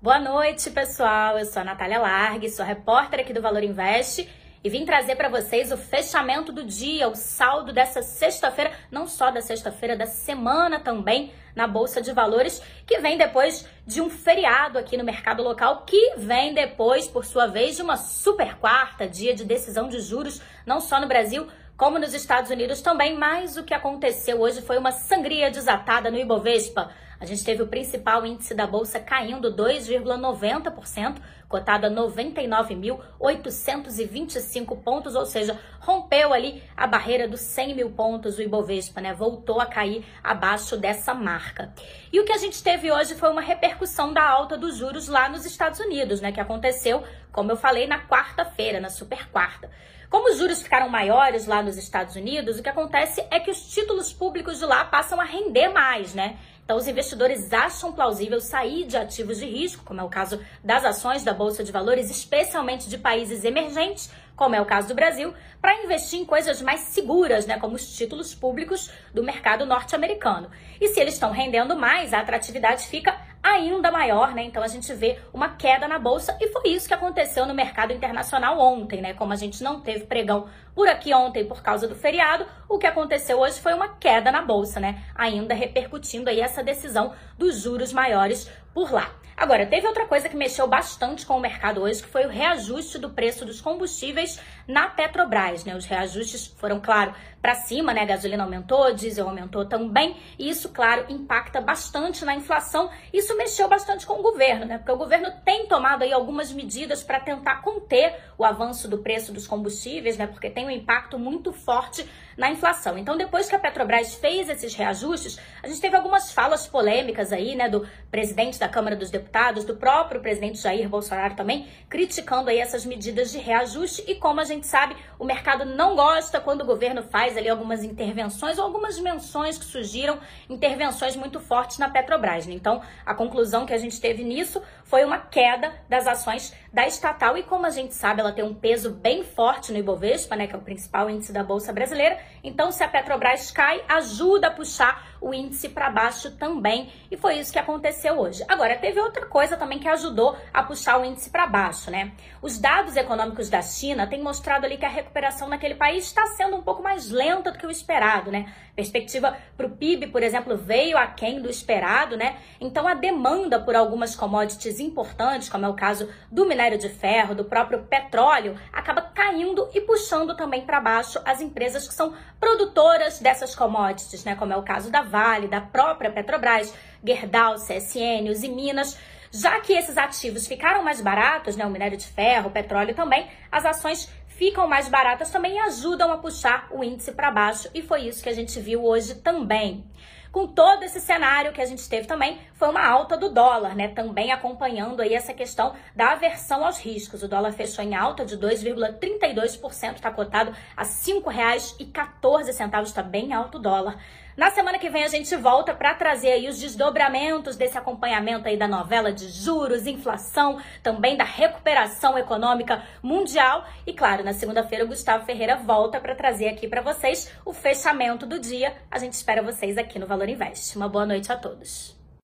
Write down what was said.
Boa noite, pessoal. Eu sou a Natália Largue, sou repórter aqui do Valor Invest e vim trazer para vocês o fechamento do dia, o saldo dessa sexta-feira, não só da sexta-feira, da semana também na Bolsa de Valores, que vem depois de um feriado aqui no mercado local, que vem depois, por sua vez, de uma super quarta, dia de decisão de juros, não só no Brasil, como nos Estados Unidos também, mas o que aconteceu hoje foi uma sangria desatada no Ibovespa. A gente teve o principal índice da bolsa caindo 2,90%, cotado a 99.825 pontos, ou seja, rompeu ali a barreira dos 100 mil pontos o Ibovespa, né? Voltou a cair abaixo dessa marca. E o que a gente teve hoje foi uma repercussão da alta dos juros lá nos Estados Unidos, né? Que aconteceu, como eu falei, na quarta-feira, na super quarta. Como os juros ficaram maiores lá nos Estados Unidos, o que acontece é que os títulos públicos de lá passam a render mais, né? Então, os investidores acham plausível sair de ativos de risco, como é o caso das ações da Bolsa de Valores, especialmente de países emergentes, como é o caso do Brasil, para investir em coisas mais seguras, né, como os títulos públicos do mercado norte-americano. E se eles estão rendendo mais, a atratividade fica ainda maior, né? Então a gente vê uma queda na bolsa e foi isso que aconteceu no mercado internacional ontem, né? Como a gente não teve pregão por aqui ontem por causa do feriado, o que aconteceu hoje foi uma queda na bolsa, né? Ainda repercutindo aí essa decisão dos juros maiores por lá. Agora, teve outra coisa que mexeu bastante com o mercado hoje, que foi o reajuste do preço dos combustíveis na Petrobras, né? Os reajustes foram, claro, para cima, né? A gasolina aumentou, diesel aumentou também, e isso, claro, impacta bastante na inflação. Isso mexeu bastante com o governo, né? Porque o governo tem tomado aí algumas medidas para tentar conter o avanço do preço dos combustíveis, né? Porque tem um impacto muito forte na inflação. Então, depois que a Petrobras fez esses reajustes, a gente teve algumas falas polêmicas aí, né, do presidente da Câmara dos Deputados, do próprio presidente Jair Bolsonaro também, criticando aí essas medidas de reajuste e como a gente sabe, o mercado não gosta quando o governo faz ali algumas intervenções ou algumas menções que surgiram, intervenções muito fortes na Petrobras. Né? Então, a conclusão que a gente teve nisso foi uma queda das ações da estatal e como a gente sabe, ela tem um peso bem forte no Ibovespa, né, que é o principal índice da bolsa brasileira. Então, se a Petrobras cai, ajuda a puxar o índice para baixo também, e foi isso que aconteceu hoje. Agora, teve outra coisa também que ajudou a puxar o índice para baixo, né? Os dados econômicos da China têm mostrado ali que a recuperação naquele país está sendo um pouco mais lenta do que o esperado, né? Perspectiva para o PIB, por exemplo, veio aquém do esperado, né? Então a demanda por algumas commodities importantes, como é o caso do minério de ferro, do próprio petróleo, acaba caindo e puxando também para baixo as empresas que são produtoras dessas commodities, né? Como é o caso da Vale, da própria Petrobras, Gerdau, CSN, e Minas. Já que esses ativos ficaram mais baratos, né, o minério de ferro, o petróleo também, as ações ficam mais baratas também e ajudam a puxar o índice para baixo. E foi isso que a gente viu hoje também. Com todo esse cenário que a gente teve também, foi uma alta do dólar, né? Também acompanhando aí essa questão da aversão aos riscos. O dólar fechou em alta de 2,32%, está cotado a R$ 5,14, está bem alto o dólar. Na semana que vem a gente volta para trazer aí os desdobramentos desse acompanhamento aí da novela de juros, inflação, também da recuperação econômica mundial e claro, na segunda-feira o Gustavo Ferreira volta para trazer aqui para vocês o fechamento do dia. A gente espera vocês aqui no Valor Invest. Uma boa noite a todos.